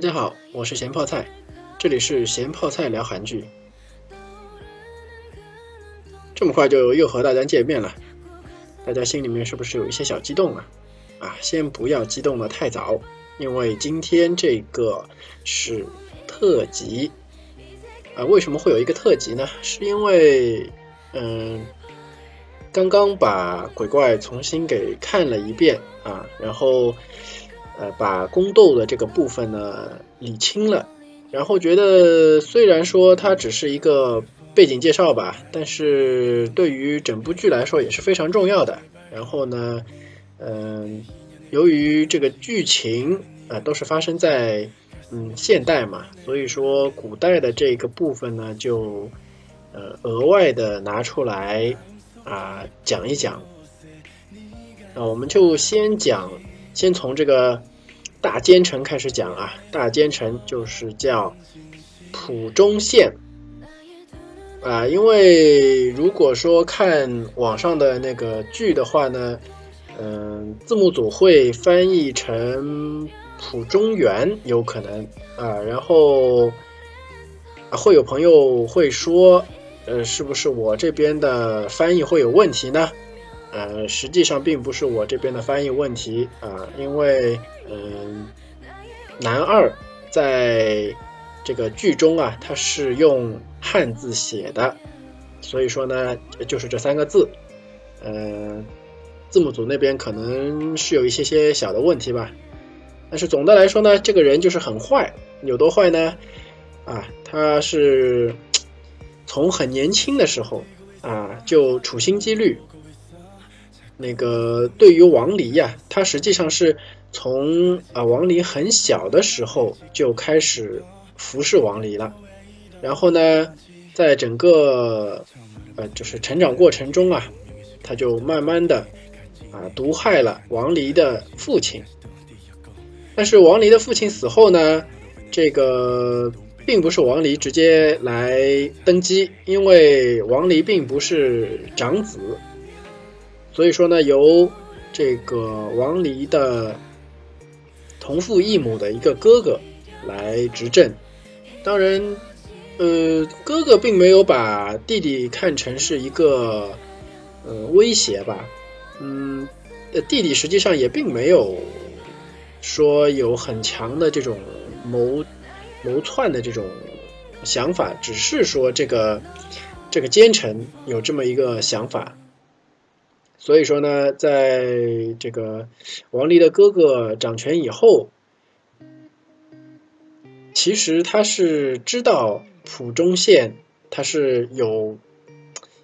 大家好，我是咸泡菜，这里是咸泡菜聊韩剧。这么快就又和大家见面了，大家心里面是不是有一些小激动啊？啊，先不要激动的太早，因为今天这个是特辑啊。为什么会有一个特辑呢？是因为嗯，刚刚把鬼怪重新给看了一遍啊，然后。呃，把宫斗的这个部分呢理清了，然后觉得虽然说它只是一个背景介绍吧，但是对于整部剧来说也是非常重要的。然后呢，嗯，由于这个剧情啊都是发生在嗯现代嘛，所以说古代的这个部分呢就呃额外的拿出来啊讲一讲。那我们就先讲，先从这个。大奸臣开始讲啊，大奸臣就是叫蒲忠宪啊，因为如果说看网上的那个剧的话呢，嗯，字幕组会翻译成蒲中原有可能啊，然后会有朋友会说，呃，是不是我这边的翻译会有问题呢？呃，实际上并不是我这边的翻译问题啊，因为嗯，男二在这个剧中啊，他是用汉字写的，所以说呢，就是这三个字，嗯，字幕组那边可能是有一些些小的问题吧，但是总的来说呢，这个人就是很坏，有多坏呢？啊，他是从很年轻的时候啊，就处心积虑。那个对于王离呀，他实际上是从啊王离很小的时候就开始服侍王离了，然后呢，在整个呃就是成长过程中啊，他就慢慢的啊毒害了王离的父亲。但是王离的父亲死后呢，这个并不是王离直接来登基，因为王离并不是长子。所以说呢，由这个王离的同父异母的一个哥哥来执政。当然，呃，哥哥并没有把弟弟看成是一个呃威胁吧。嗯，弟弟实际上也并没有说有很强的这种谋谋篡的这种想法，只是说这个这个奸臣有这么一个想法。所以说呢，在这个王离的哥哥掌权以后，其实他是知道浦中县他是有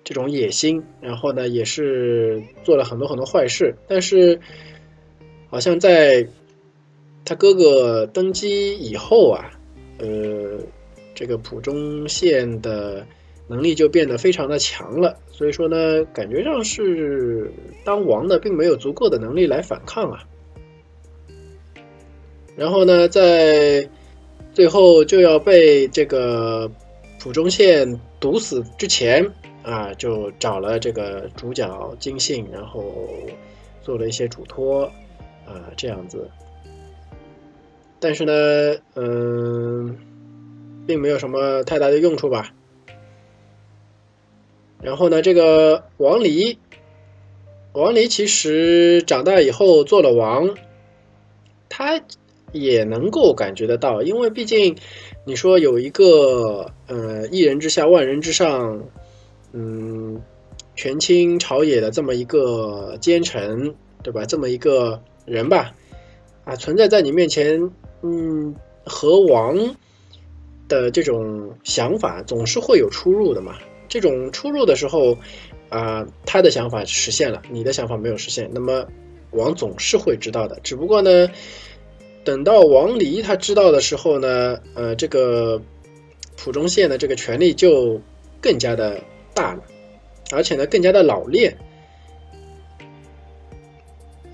这种野心，然后呢，也是做了很多很多坏事，但是好像在他哥哥登基以后啊，呃，这个浦中县的。能力就变得非常的强了，所以说呢，感觉上是当王的并没有足够的能力来反抗啊。然后呢，在最后就要被这个浦中县毒死之前啊，就找了这个主角金信，然后做了一些嘱托啊，这样子。但是呢，嗯，并没有什么太大的用处吧。然后呢，这个王离，王离其实长大以后做了王，他也能够感觉得到，因为毕竟你说有一个呃一人之下万人之上，嗯，权倾朝野的这么一个奸臣，对吧？这么一个人吧，啊，存在在你面前，嗯，和王的这种想法总是会有出入的嘛。这种出入的时候，啊，他的想法实现了，你的想法没有实现，那么王总是会知道的。只不过呢，等到王离他知道的时候呢，呃，这个浦中县的这个权力就更加的大了，而且呢，更加的老练。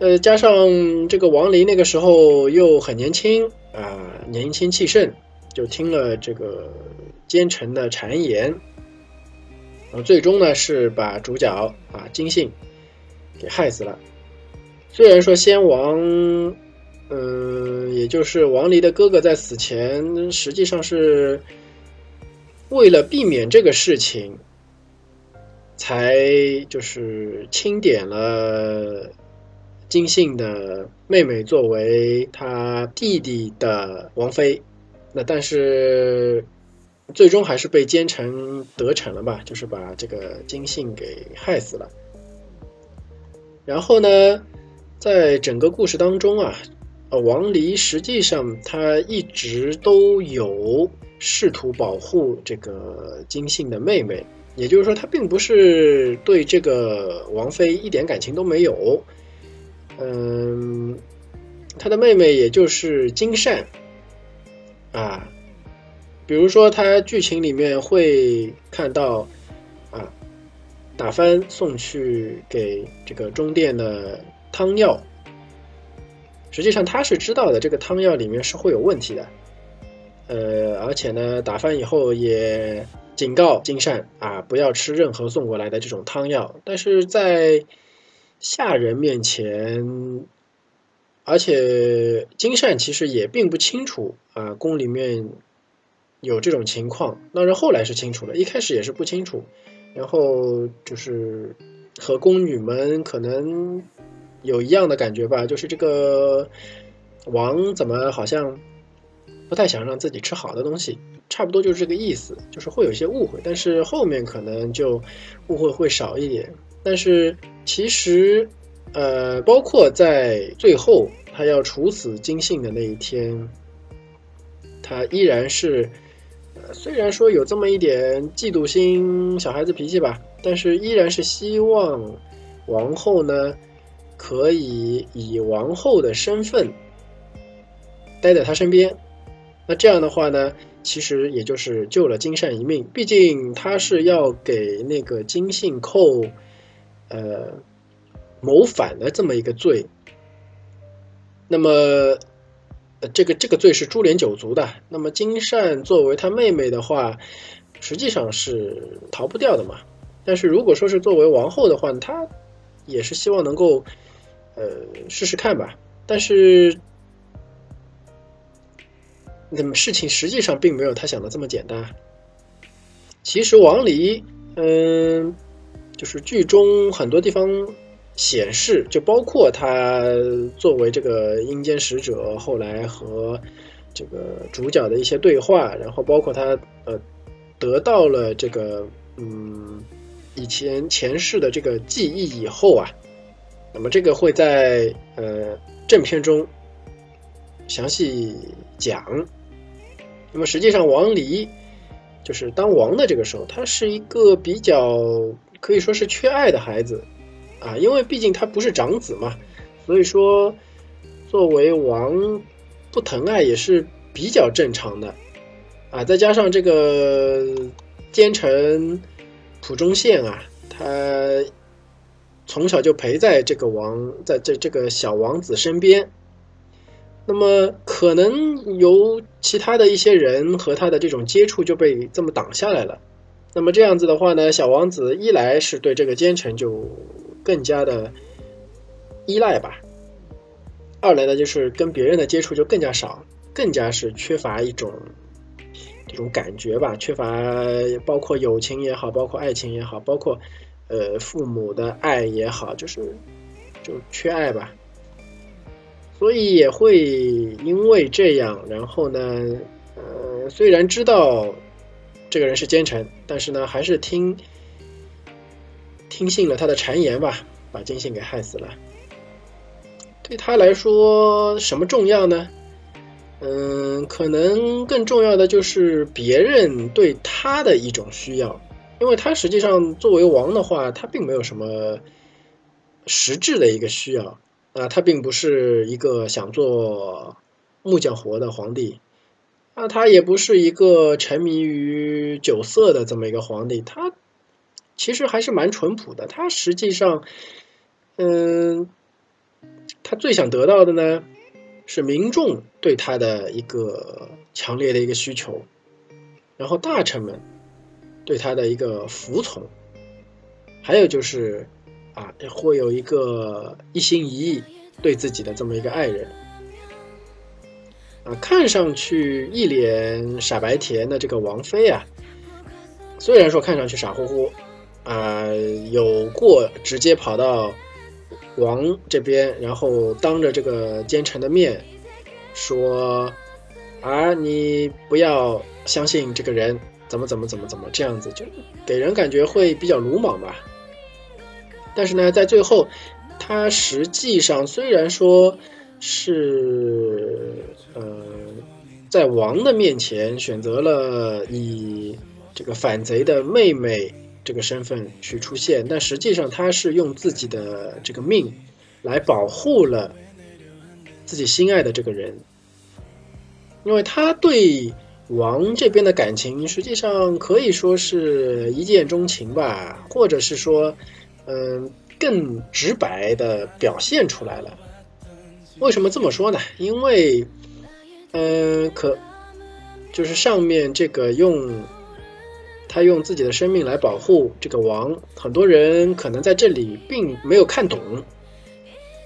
呃，加上这个王离那个时候又很年轻啊，年轻气盛，就听了这个奸臣的谗言。然后最终呢，是把主角啊金信给害死了。虽然说先王嗯，也就是王离的哥哥在死前，实际上是为了避免这个事情，才就是钦点了金信的妹妹作为他弟弟的王妃。那但是。最终还是被奸臣得逞了吧，就是把这个金信给害死了。然后呢，在整个故事当中啊，呃，王离实际上他一直都有试图保护这个金信的妹妹，也就是说，他并不是对这个王妃一点感情都没有。嗯，他的妹妹也就是金善啊。比如说，他剧情里面会看到，啊，打翻送去给这个中殿的汤药，实际上他是知道的，这个汤药里面是会有问题的，呃，而且呢，打翻以后也警告金善啊，不要吃任何送过来的这种汤药，但是在下人面前，而且金善其实也并不清楚啊，宫里面。有这种情况，那是后来是清楚了，一开始也是不清楚，然后就是和宫女们可能有一样的感觉吧，就是这个王怎么好像不太想让自己吃好的东西，差不多就是这个意思，就是会有一些误会，但是后面可能就误会会少一点，但是其实呃，包括在最后他要处死金信的那一天，他依然是。虽然说有这么一点嫉妒心、小孩子脾气吧，但是依然是希望王后呢可以以王后的身份待在他身边。那这样的话呢，其实也就是救了金善一命。毕竟他是要给那个金信扣呃谋反的这么一个罪。那么。这个这个罪是株连九族的。那么金善作为他妹妹的话，实际上是逃不掉的嘛。但是如果说是作为王后的话，她也是希望能够呃试试看吧。但是那么事情实际上并没有他想的这么简单。其实王离，嗯，就是剧中很多地方。显示就包括他作为这个阴间使者，后来和这个主角的一些对话，然后包括他呃得到了这个嗯以前前世的这个记忆以后啊，那么这个会在呃正片中详细讲。那么实际上王离就是当王的这个时候，他是一个比较可以说是缺爱的孩子。啊，因为毕竟他不是长子嘛，所以说作为王不疼爱也是比较正常的啊。再加上这个奸臣蒲忠宪啊，他从小就陪在这个王在这这个小王子身边，那么可能由其他的一些人和他的这种接触就被这么挡下来了。那么这样子的话呢，小王子一来是对这个奸臣就。更加的依赖吧。二来呢，就是跟别人的接触就更加少，更加是缺乏一种这种感觉吧，缺乏包括友情也好，包括爱情也好，包括呃父母的爱也好，就是就缺爱吧。所以也会因为这样，然后呢，呃，虽然知道这个人是奸臣，但是呢，还是听。听信了他的谗言吧，把金信给害死了。对他来说，什么重要呢？嗯，可能更重要的就是别人对他的一种需要，因为他实际上作为王的话，他并没有什么实质的一个需要啊，他并不是一个想做木匠活的皇帝，啊，他也不是一个沉迷于酒色的这么一个皇帝，他。其实还是蛮淳朴的。他实际上，嗯，他最想得到的呢，是民众对他的一个强烈的一个需求，然后大臣们对他的一个服从，还有就是啊，会有一个一心一意对自己的这么一个爱人。啊，看上去一脸傻白甜的这个王妃啊，虽然说看上去傻乎乎，啊，有过直接跑到王这边，然后当着这个奸臣的面说啊，你不要相信这个人，怎么怎么怎么怎么这样子，就给人感觉会比较鲁莽吧。但是呢，在最后，他实际上虽然说。是呃，在王的面前选择了以这个反贼的妹妹这个身份去出现，但实际上他是用自己的这个命来保护了自己心爱的这个人，因为他对王这边的感情实际上可以说是一见钟情吧，或者是说，嗯，更直白的表现出来了。为什么这么说呢？因为，嗯，可就是上面这个用他用自己的生命来保护这个王，很多人可能在这里并没有看懂。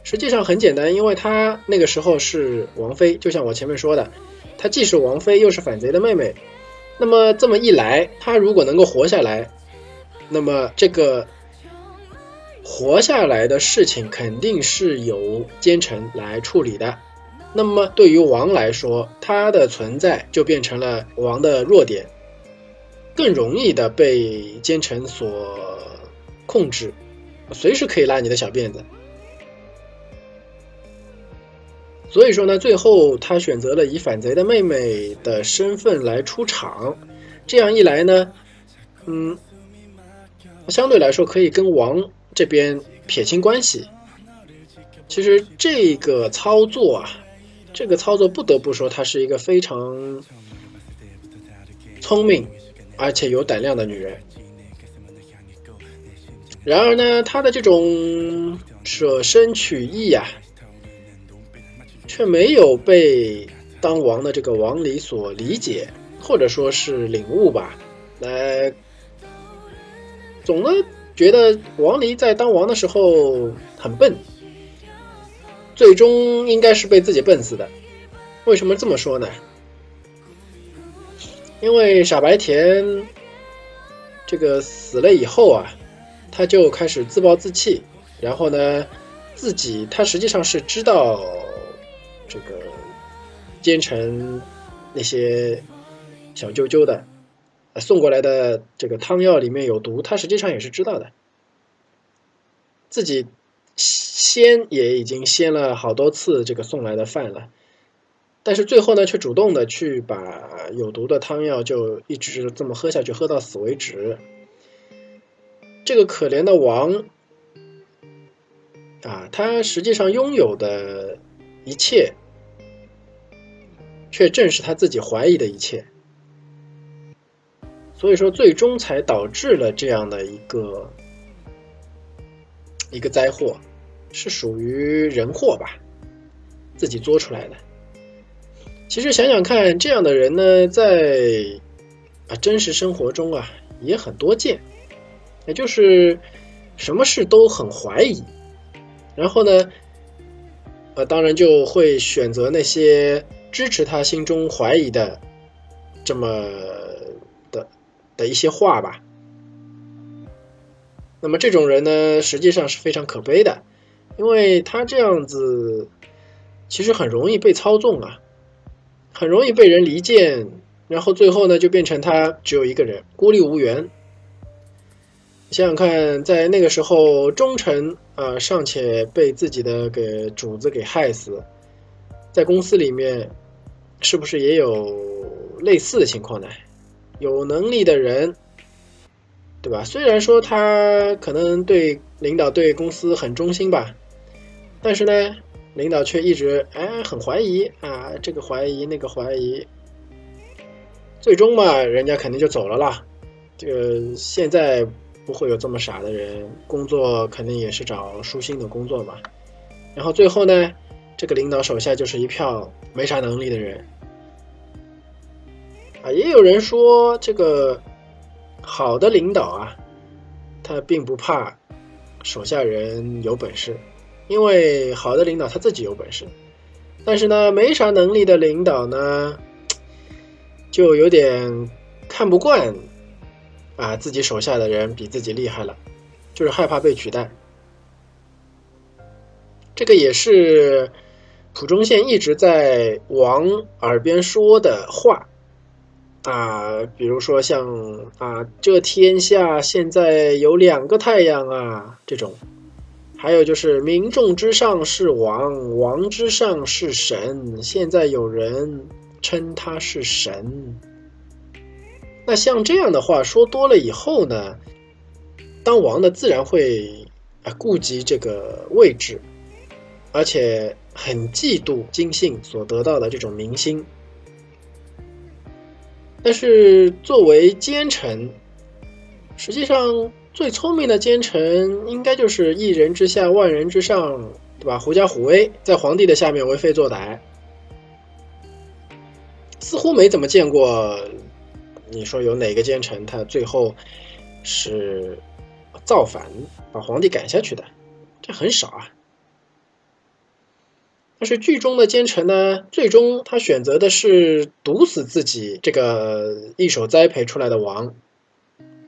实际上很简单，因为他那个时候是王妃，就像我前面说的，她既是王妃，又是反贼的妹妹。那么这么一来，他如果能够活下来，那么这个。活下来的事情肯定是由奸臣来处理的，那么对于王来说，他的存在就变成了王的弱点，更容易的被奸臣所控制，随时可以拉你的小辫子。所以说呢，最后他选择了以反贼的妹妹的身份来出场，这样一来呢，嗯，相对来说可以跟王。这边撇清关系，其实这个操作啊，这个操作不得不说，他是一个非常聪明而且有胆量的女人。然而呢，她的这种舍身取义呀，却没有被当王的这个王离所理解，或者说是领悟吧。来，总的。觉得王离在当王的时候很笨，最终应该是被自己笨死的。为什么这么说呢？因为傻白甜这个死了以后啊，他就开始自暴自弃，然后呢，自己他实际上是知道这个奸臣那些小啾啾的。送过来的这个汤药里面有毒，他实际上也是知道的。自己先也已经先了好多次这个送来的饭了，但是最后呢，却主动的去把有毒的汤药就一直这么喝下去，喝到死为止。这个可怜的王啊，他实际上拥有的一切，却正是他自己怀疑的一切。所以说，最终才导致了这样的一个一个灾祸，是属于人祸吧，自己作出来的。其实想想看，这样的人呢，在啊真实生活中啊也很多见，也就是什么事都很怀疑，然后呢，呃，当然就会选择那些支持他心中怀疑的这么。的一些话吧，那么这种人呢，实际上是非常可悲的，因为他这样子其实很容易被操纵啊，很容易被人离间，然后最后呢就变成他只有一个人，孤立无援。想想看，在那个时候，忠臣啊尚且被自己的给主子给害死，在公司里面是不是也有类似的情况呢？有能力的人，对吧？虽然说他可能对领导、对公司很忠心吧，但是呢，领导却一直哎很怀疑啊，这个怀疑那个怀疑，最终嘛，人家肯定就走了啦。这个现在不会有这么傻的人，工作肯定也是找舒心的工作嘛。然后最后呢，这个领导手下就是一票没啥能力的人。啊，也有人说这个好的领导啊，他并不怕手下人有本事，因为好的领导他自己有本事。但是呢，没啥能力的领导呢，就有点看不惯啊，自己手下的人比自己厉害了，就是害怕被取代。这个也是蒲中宪一直在王耳边说的话啊，比如说像啊，这天下现在有两个太阳啊，这种。还有就是民众之上是王，王之上是神。现在有人称他是神，那像这样的话说多了以后呢，当王的自然会啊顾及这个位置，而且很嫉妒金信所得到的这种民心。但是作为奸臣，实际上。最聪明的奸臣，应该就是一人之下，万人之上，对吧？狐假虎威，在皇帝的下面为非作歹，似乎没怎么见过。你说有哪个奸臣，他最后是造反，把皇帝赶下去的？这很少啊。但是剧中的奸臣呢，最终他选择的是毒死自己这个一手栽培出来的王。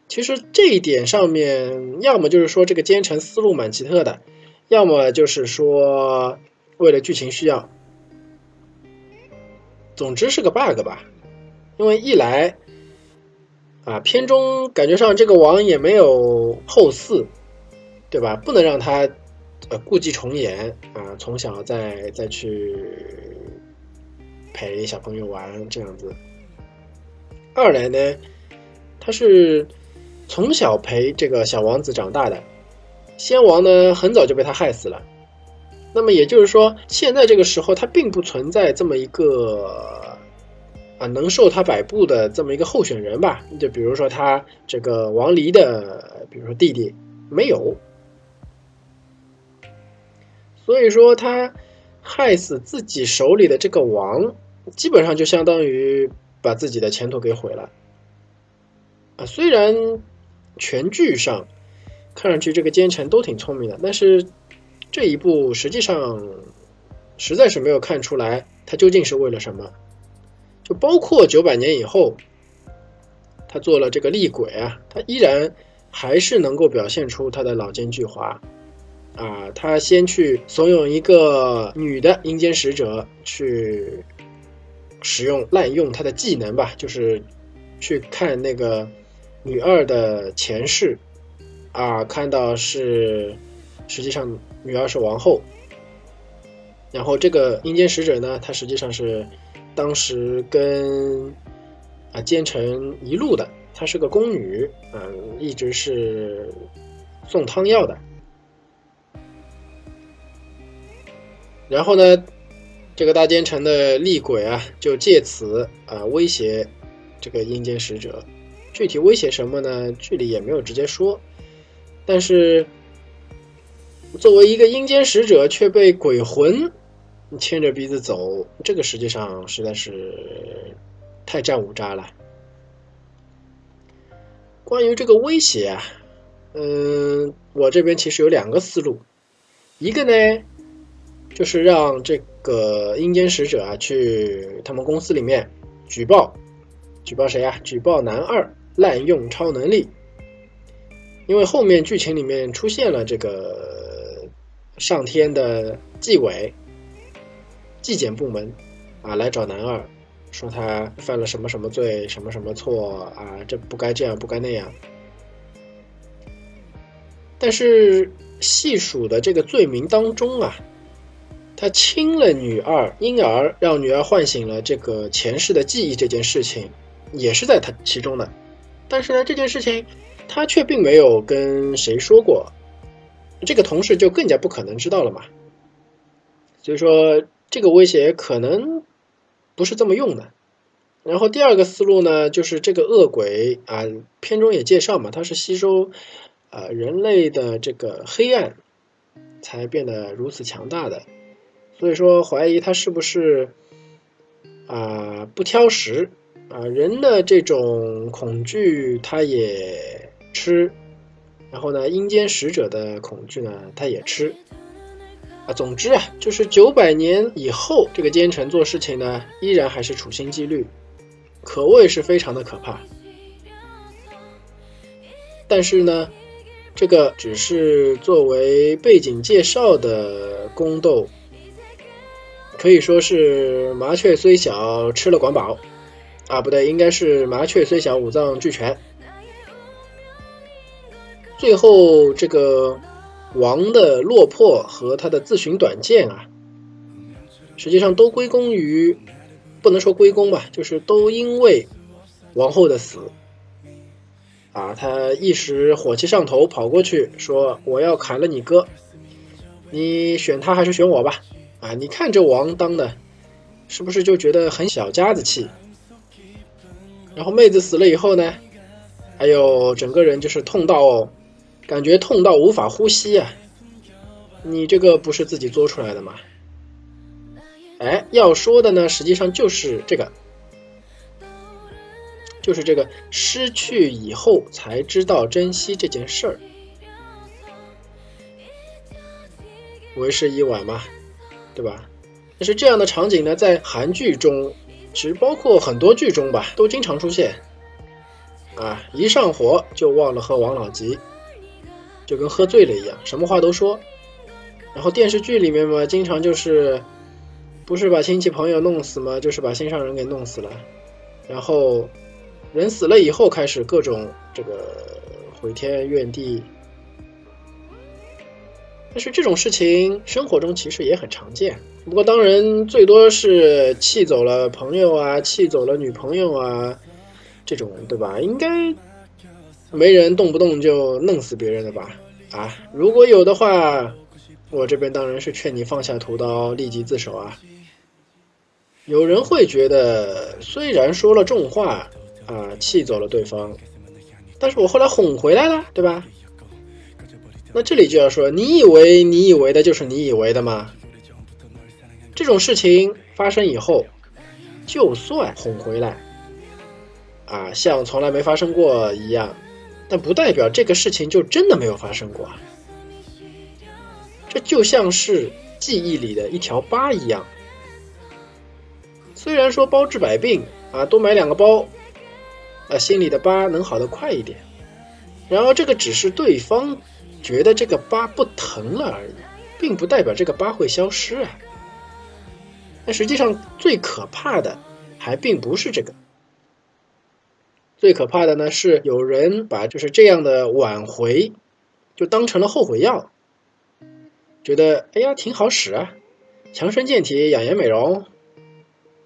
其实这一点上面，要么就是说这个奸臣思路蛮奇特的，要么就是说为了剧情需要。总之是个 bug 吧，因为一来啊，片中感觉上这个王也没有后嗣，对吧？不能让他呃故伎重演啊，从小再再去陪小朋友玩这样子。二来呢，他是。从小陪这个小王子长大的先王呢，很早就被他害死了。那么也就是说，现在这个时候他并不存在这么一个啊能受他摆布的这么一个候选人吧？就比如说他这个王离的，比如说弟弟没有，所以说他害死自己手里的这个王，基本上就相当于把自己的前途给毁了啊。虽然。全剧上看上去这个奸臣都挺聪明的，但是这一部实际上实在是没有看出来他究竟是为了什么。就包括九百年以后，他做了这个厉鬼啊，他依然还是能够表现出他的老奸巨猾啊。他先去怂恿一个女的阴间使者去使用滥用他的技能吧，就是去看那个。女二的前世，啊，看到是，实际上女二是王后。然后这个阴间使者呢，他实际上是当时跟啊奸臣一路的，她是个宫女，嗯，一直是送汤药的。然后呢，这个大奸臣的厉鬼啊，就借此啊威胁这个阴间使者。具体威胁什么呢？剧里也没有直接说，但是作为一个阴间使者，却被鬼魂牵着鼻子走，这个实际上实在是太占五渣了。关于这个威胁啊，嗯，我这边其实有两个思路，一个呢，就是让这个阴间使者啊去他们公司里面举报，举报谁啊？举报男二。滥用超能力，因为后面剧情里面出现了这个上天的纪委、纪检部门啊，来找男二，说他犯了什么什么罪、什么什么错啊，这不该这样，不该那样。但是细数的这个罪名当中啊，他亲了女二，因而让女儿唤醒了这个前世的记忆，这件事情也是在他其中的。但是呢，这件事情他却并没有跟谁说过，这个同事就更加不可能知道了嘛。所以说，这个威胁可能不是这么用的。然后第二个思路呢，就是这个恶鬼啊，片中也介绍嘛，它是吸收啊人类的这个黑暗才变得如此强大的。所以说，怀疑他是不是啊不挑食。啊，人的这种恐惧，他也吃；然后呢，阴间使者的恐惧呢，他也吃。啊，总之啊，就是九百年以后，这个奸臣做事情呢，依然还是处心积虑，可谓是非常的可怕。但是呢，这个只是作为背景介绍的宫斗，可以说是麻雀虽小，吃了管饱。啊，不对，应该是麻雀虽小，五脏俱全。最后这个。王的落魄和他的自寻短见啊，实际上都归功于，不能说归功吧，就是都因为王后的死啊，他一时火气上头，跑过去说我要砍了你哥，你选他还是选我吧？啊，你看这王当的，是不是就觉得很小家子气？然后妹子死了以后呢，还有整个人就是痛到。感觉痛到无法呼吸啊！你这个不是自己作出来的吗？哎，要说的呢，实际上就是这个，就是这个失去以后才知道珍惜这件事儿，为时已晚嘛，对吧？但是这样的场景呢，在韩剧中，其实包括很多剧中吧，都经常出现。啊，一上火就忘了喝王老吉。就跟喝醉了一样，什么话都说。然后电视剧里面嘛，经常就是，不是把亲戚朋友弄死嘛，就是把心上人给弄死了。然后人死了以后，开始各种这个毁天怨地。但是这种事情生活中其实也很常见。不过当然最多是气走了朋友啊，气走了女朋友啊，这种对吧？应该。没人动不动就弄死别人的吧？啊，如果有的话，我这边当然是劝你放下屠刀，立即自首啊。有人会觉得，虽然说了重话，啊，气走了对方，但是我后来哄回来了，对吧？那这里就要说，你以为你以为的就是你以为的吗？这种事情发生以后，就算哄回来，啊，像从来没发生过一样。但不代表这个事情就真的没有发生过，这就像是记忆里的一条疤一样。虽然说包治百病啊，多买两个包，啊，心里的疤能好得快一点。然而这个只是对方觉得这个疤不疼了而已，并不代表这个疤会消失啊。但实际上最可怕的还并不是这个。最可怕的呢，是有人把就是这样的挽回，就当成了后悔药，觉得哎呀挺好使啊，强身健体、养颜美容，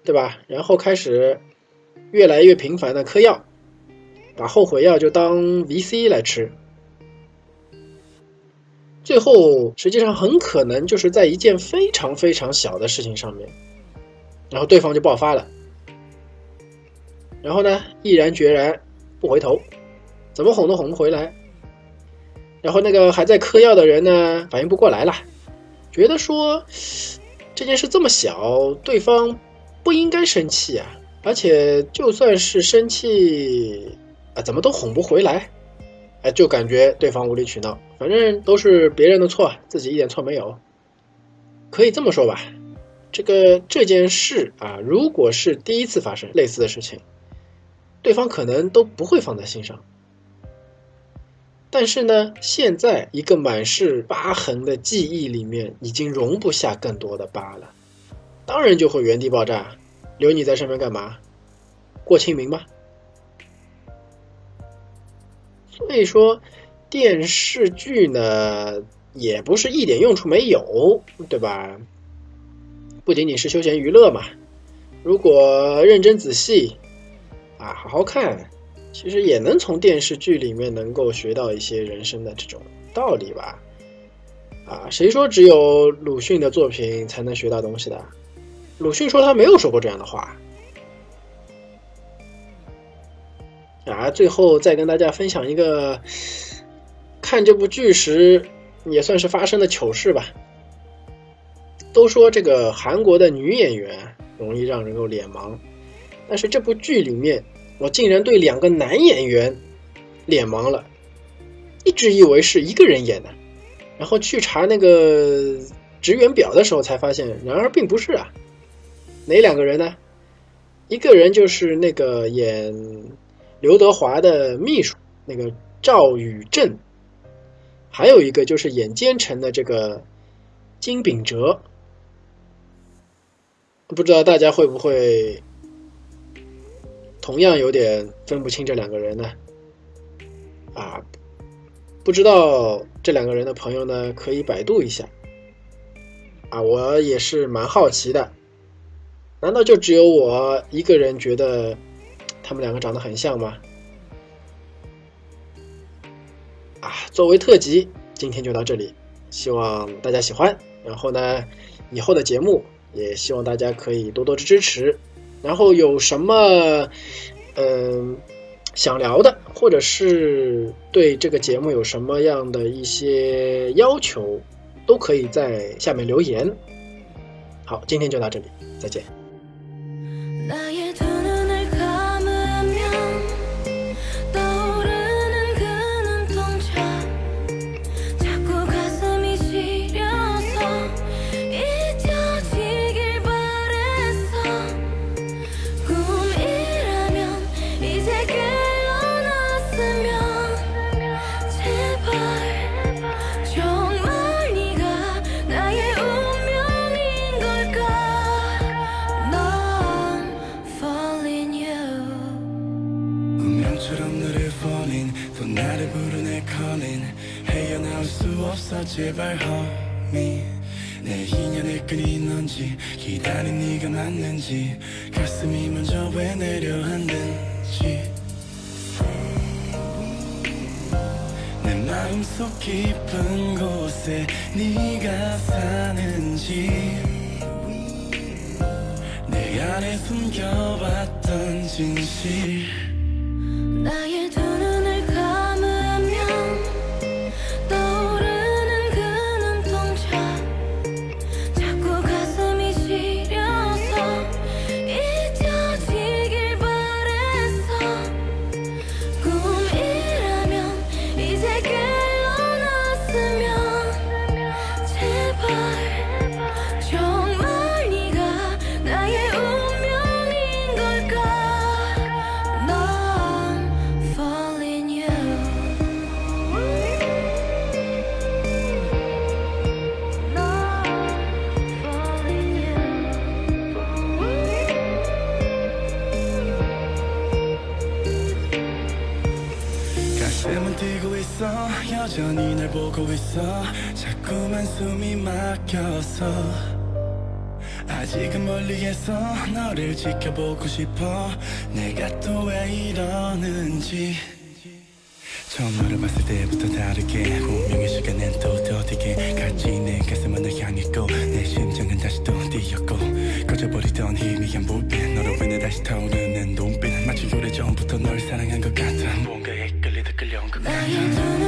对吧？然后开始越来越频繁的嗑药，把后悔药就当 VC 来吃，最后实际上很可能就是在一件非常非常小的事情上面，然后对方就爆发了。然后呢，毅然决然不回头，怎么哄都哄不回来。然后那个还在嗑药的人呢，反应不过来了，觉得说这件事这么小，对方不应该生气啊。而且就算是生气啊，怎么都哄不回来，哎，就感觉对方无理取闹，反正都是别人的错，自己一点错没有。可以这么说吧，这个这件事啊，如果是第一次发生类似的事情。对方可能都不会放在心上，但是呢，现在一个满是疤痕的记忆里面，已经容不下更多的疤了，当然就会原地爆炸。留你在身边干嘛？过清明吗？所以说，电视剧呢，也不是一点用处没有，对吧？不仅仅是休闲娱乐嘛，如果认真仔细。啊，好好看，其实也能从电视剧里面能够学到一些人生的这种道理吧。啊，谁说只有鲁迅的作品才能学到东西的？鲁迅说他没有说过这样的话。啊，最后再跟大家分享一个看这部剧时也算是发生的糗事吧。都说这个韩国的女演员容易让人有脸盲，但是这部剧里面。我竟然对两个男演员脸盲了，一直以为是一个人演的，然后去查那个职员表的时候才发现，然而并不是啊。哪两个人呢？一个人就是那个演刘德华的秘书那个赵宇正，还有一个就是演奸臣的这个金秉哲。不知道大家会不会同样有点分不清这两个人呢？啊，不知道这两个人的朋友呢，可以百度一下。啊，我也是蛮好奇的，难道就只有我一个人觉得他们两个长得很像吗？啊，作为特辑，今天就到这里，希望大家喜欢。然后呢，以后的节目。也希望大家可以多多支持，然后有什么嗯想聊的，或者是对这个节目有什么样的一些要求，都可以在下面留言。好，今天就到这里，再见。 깊은 곳에 네가 사는지. 내 안에 숨겨왔던 진실 지켜보고 싶어. 내가 또 왜 이러는지. 처음 너를 봤을 때부터 다르게 운명의 시간엔 또 더디게 같이 내 가슴은 널 향했고 내 심장은 다시 또 뛰었고 꺼져버리던 희미한 불빛 너를 위해 다시 타오르는 눈빛. 마치 오래전부터 널 사랑한 것 같아. 뭔가에 끌리듯 끌려온 것 같아